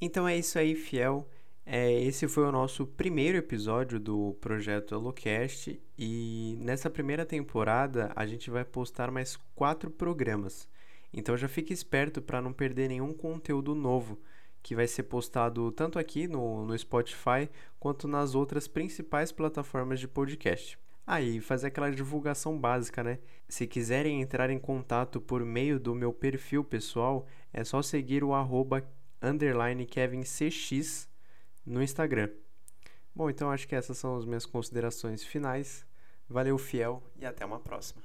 Então é isso aí, fiel. É, esse foi o nosso primeiro episódio do projeto HelloCast e nessa primeira temporada a gente vai postar mais quatro programas. Então já fique esperto para não perder nenhum conteúdo novo que vai ser postado tanto aqui no, no Spotify quanto nas outras principais plataformas de podcast. Aí, ah, fazer aquela divulgação básica, né? Se quiserem entrar em contato por meio do meu perfil pessoal, é só seguir o arroba underline KevinCX no Instagram. Bom, então acho que essas são as minhas considerações finais. Valeu, fiel, e até uma próxima.